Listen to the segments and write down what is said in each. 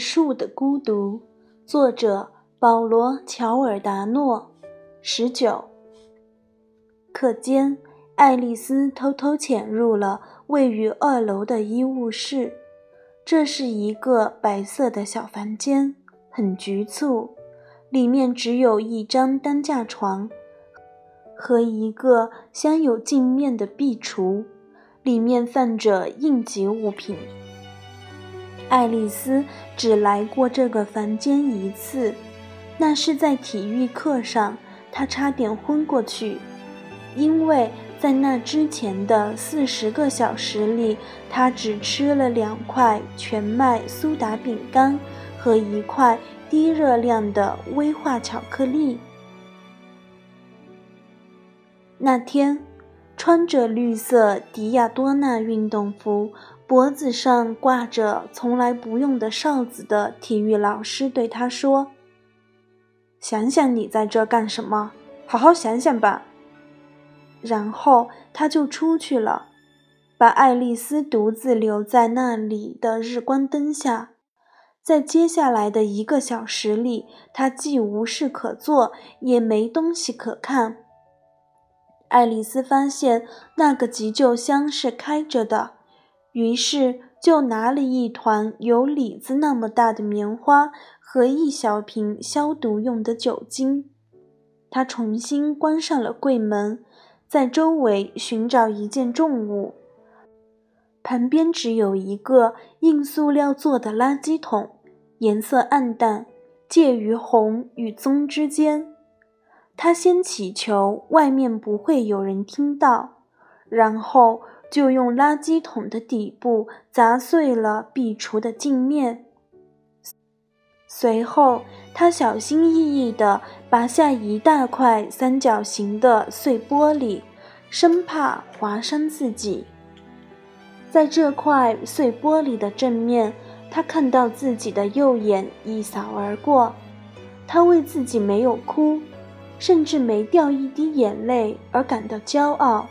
树的孤独，作者保罗·乔尔达诺。十九。课间，爱丽丝偷偷潜入了位于二楼的医务室。这是一个白色的小房间，很局促，里面只有一张担架床和一个镶有镜面的壁橱，里面放着应急物品。爱丽丝只来过这个房间一次，那是在体育课上，她差点昏过去，因为在那之前的四十个小时里，她只吃了两块全麦苏打饼干和一块低热量的威化巧克力。那天，穿着绿色迪亚多纳运动服。脖子上挂着从来不用的哨子的体育老师对他说：“想想你在这干什么，好好想想吧。”然后他就出去了，把爱丽丝独自留在那里的日光灯下。在接下来的一个小时里，他既无事可做，也没东西可看。爱丽丝发现那个急救箱是开着的。于是就拿了一团有李子那么大的棉花和一小瓶消毒用的酒精。他重新关上了柜门，在周围寻找一件重物。旁边只有一个硬塑料做的垃圾桶，颜色暗淡，介于红与棕之间。他先祈求外面不会有人听到，然后。就用垃圾桶的底部砸碎了壁橱的镜面，随后他小心翼翼地拔下一大块三角形的碎玻璃，生怕划伤自己。在这块碎玻璃的正面，他看到自己的右眼一扫而过，他为自己没有哭，甚至没掉一滴眼泪而感到骄傲。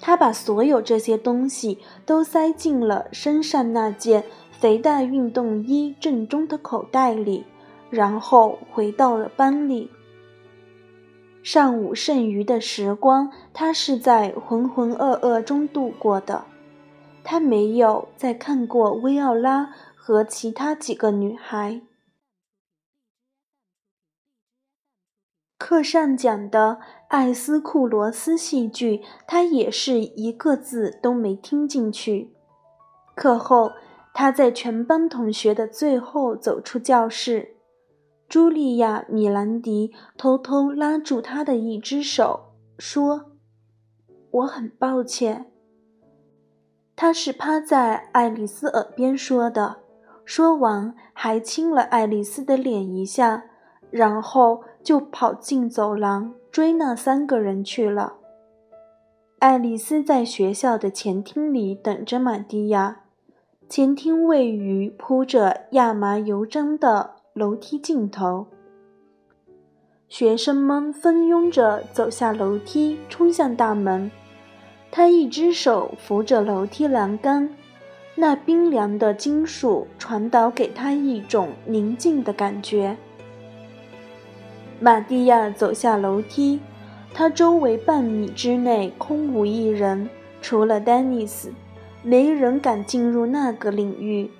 他把所有这些东西都塞进了身上那件肥大运动衣正中的口袋里，然后回到了班里。上午剩余的时光，他是在浑浑噩噩中度过的。他没有再看过薇奥拉和其他几个女孩。课上讲的艾斯库罗斯戏剧，他也是一个字都没听进去。课后，他在全班同学的最后走出教室。茱莉亚·米兰迪偷偷拉住他的一只手，说：“我很抱歉。”他是趴在爱丽丝耳边说的，说完还亲了爱丽丝的脸一下。然后就跑进走廊追那三个人去了。爱丽丝在学校的前厅里等着玛蒂亚。前厅位于铺着亚麻油毡的楼梯尽头。学生们蜂拥着走下楼梯，冲向大门。他一只手扶着楼梯栏杆，那冰凉的金属传导给他一种宁静的感觉。玛蒂亚走下楼梯，他周围半米之内空无一人，除了丹尼斯，没人敢进入那个领域。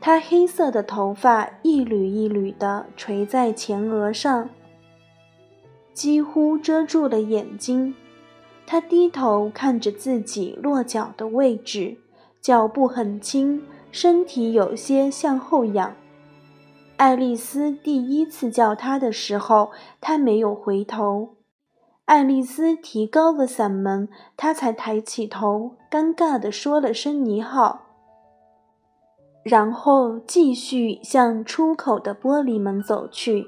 他黑色的头发一缕一缕地垂在前额上，几乎遮住了眼睛。他低头看着自己落脚的位置，脚步很轻，身体有些向后仰。爱丽丝第一次叫他的时候，他没有回头。爱丽丝提高了嗓门，他才抬起头，尴尬地说了声“你好”，然后继续向出口的玻璃门走去。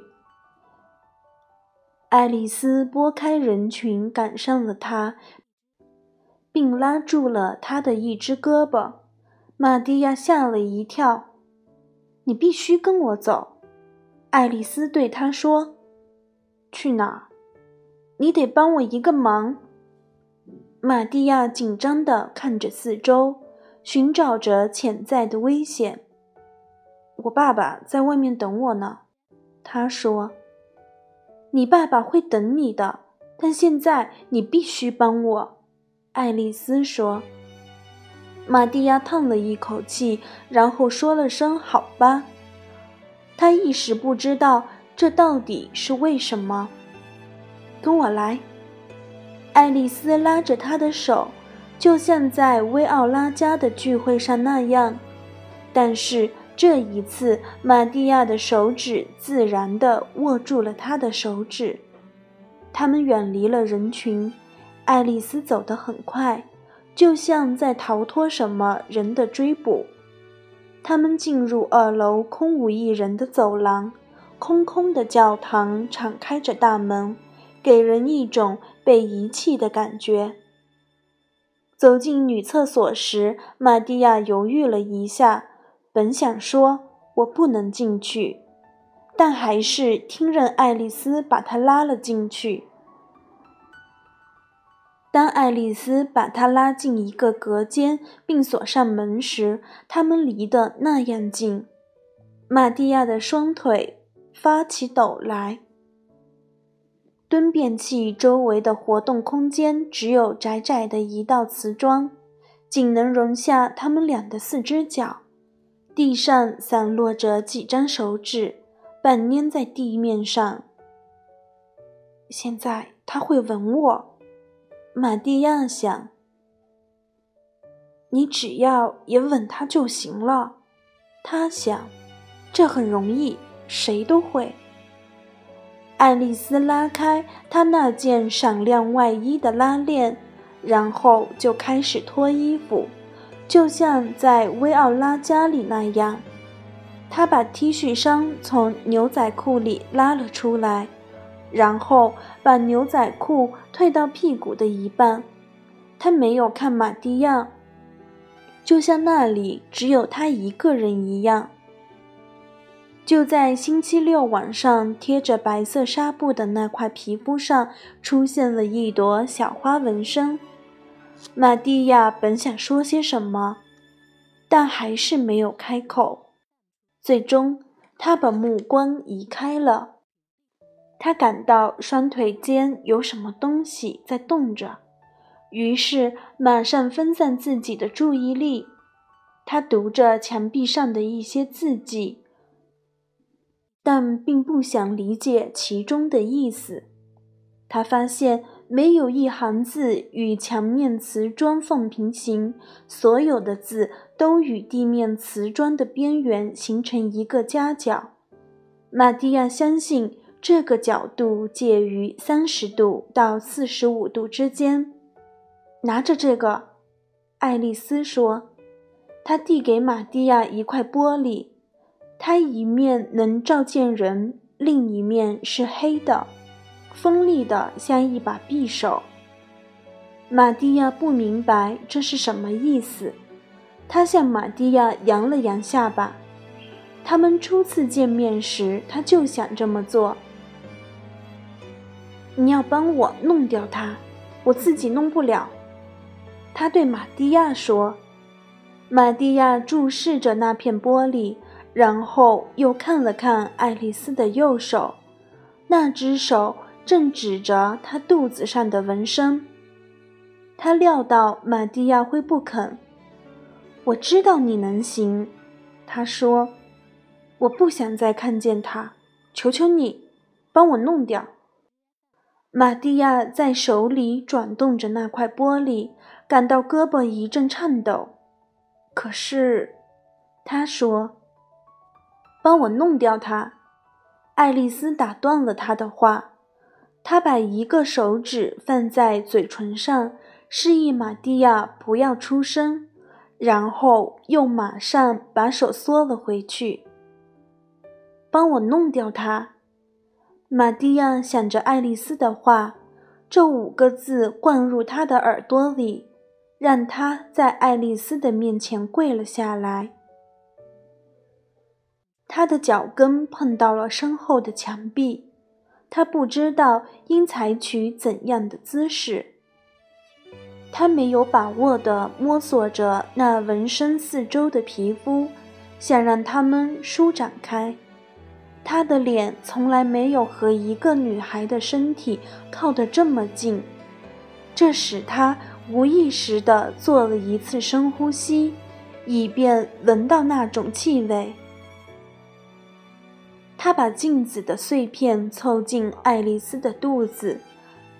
爱丽丝拨开人群，赶上了他，并拉住了他的一只胳膊。玛蒂亚吓了一跳。你必须跟我走，爱丽丝对他说。去哪儿？你得帮我一个忙。玛蒂亚紧张地看着四周，寻找着潜在的危险。我爸爸在外面等我呢。他说：“你爸爸会等你的，但现在你必须帮我。”爱丽丝说。玛蒂亚叹了一口气，然后说了声“好吧”。他一时不知道这到底是为什么。跟我来，爱丽丝拉着他的手，就像在薇奥拉家的聚会上那样，但是。这一次，玛蒂亚的手指自然地握住了他的手指。他们远离了人群，爱丽丝走得很快，就像在逃脱什么人的追捕。他们进入二楼空无一人的走廊，空空的教堂敞开着大门，给人一种被遗弃的感觉。走进女厕所时，玛蒂亚犹豫了一下。本想说“我不能进去”，但还是听任爱丽丝把她拉了进去。当爱丽丝把她拉进一个隔间并锁上门时，他们离得那样近，玛蒂亚的双腿发起抖来。蹲便器周围的活动空间只有窄窄的一道瓷砖，仅能容下他们俩的四只脚。地上散落着几张手指，半粘在地面上。现在他会吻我，玛蒂亚想。你只要也吻他就行了，他想，这很容易，谁都会。爱丽丝拉开她那件闪亮外衣的拉链，然后就开始脱衣服。就像在薇奥拉家里那样，她把 T 恤衫从牛仔裤里拉了出来，然后把牛仔裤退到屁股的一半。他没有看玛蒂亚，就像那里只有他一个人一样。就在星期六晚上贴着白色纱布的那块皮肤上，出现了一朵小花纹身。玛蒂亚本想说些什么，但还是没有开口。最终，他把目光移开了。他感到双腿间有什么东西在动着，于是马上分散自己的注意力。他读着墙壁上的一些字迹，但并不想理解其中的意思。他发现。没有一行字与墙面瓷砖缝平行，所有的字都与地面瓷砖的边缘形成一个夹角。玛蒂亚相信这个角度介于三十度到四十五度之间。拿着这个，爱丽丝说，她递给玛蒂亚一块玻璃，它一面能照见人，另一面是黑的。锋利的像一把匕首。玛蒂亚不明白这是什么意思，他向玛蒂亚扬了扬下巴。他们初次见面时，他就想这么做。你要帮我弄掉它，我自己弄不了。他对马蒂亚说。马蒂亚注视着那片玻璃，然后又看了看爱丽丝的右手，那只手。正指着她肚子上的纹身，他料到玛蒂亚会不肯。我知道你能行，他说。我不想再看见他，求求你，帮我弄掉。玛蒂亚在手里转动着那块玻璃，感到胳膊一阵颤抖。可是，他说：“帮我弄掉它。”爱丽丝打断了他的话。他把一个手指放在嘴唇上，示意玛蒂亚不要出声，然后又马上把手缩了回去。帮我弄掉它。玛蒂亚想着爱丽丝的话，这五个字灌入他的耳朵里，让他在爱丽丝的面前跪了下来。他的脚跟碰到了身后的墙壁。他不知道应采取怎样的姿势。他没有把握地摸索着那纹身四周的皮肤，想让它们舒展开。他的脸从来没有和一个女孩的身体靠得这么近，这使他无意识地做了一次深呼吸，以便闻到那种气味。他把镜子的碎片凑近爱丽丝的肚子，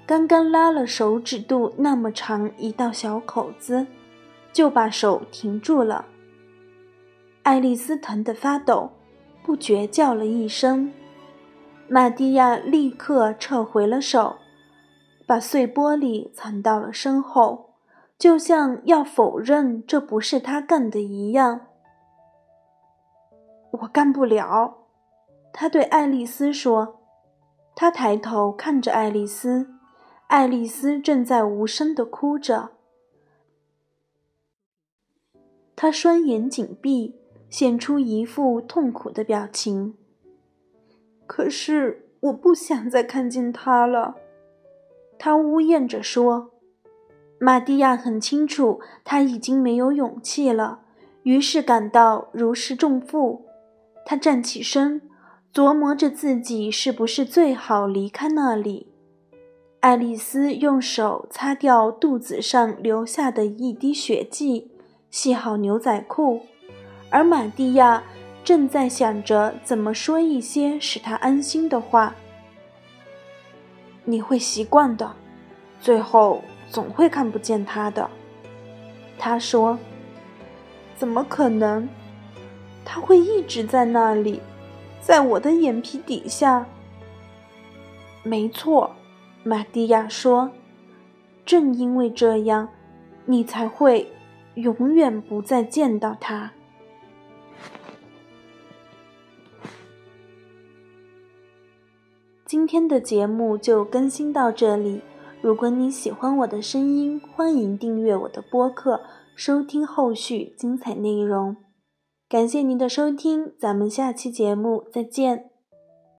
刚刚拉了手指肚那么长一道小口子，就把手停住了。爱丽丝疼得发抖，不觉叫了一声。玛蒂亚立刻撤回了手，把碎玻璃藏到了身后，就像要否认这不是他干的一样。我干不了，他对爱丽丝说。他抬头看着爱丽丝，爱丽丝正在无声地哭着，她双眼紧闭。显出一副痛苦的表情。可是我不想再看见他了，他呜咽着说。玛蒂亚很清楚他已经没有勇气了，于是感到如释重负。他站起身，琢磨着自己是不是最好离开那里。爱丽丝用手擦掉肚子上留下的一滴血迹，系好牛仔裤。而玛蒂亚正在想着怎么说一些使他安心的话。你会习惯的，最后总会看不见他的。他说：“怎么可能？他会一直在那里，在我的眼皮底下。”没错，玛蒂亚说：“正因为这样，你才会永远不再见到他。”今天的节目就更新到这里。如果你喜欢我的声音，欢迎订阅我的播客，收听后续精彩内容。感谢您的收听，咱们下期节目再见。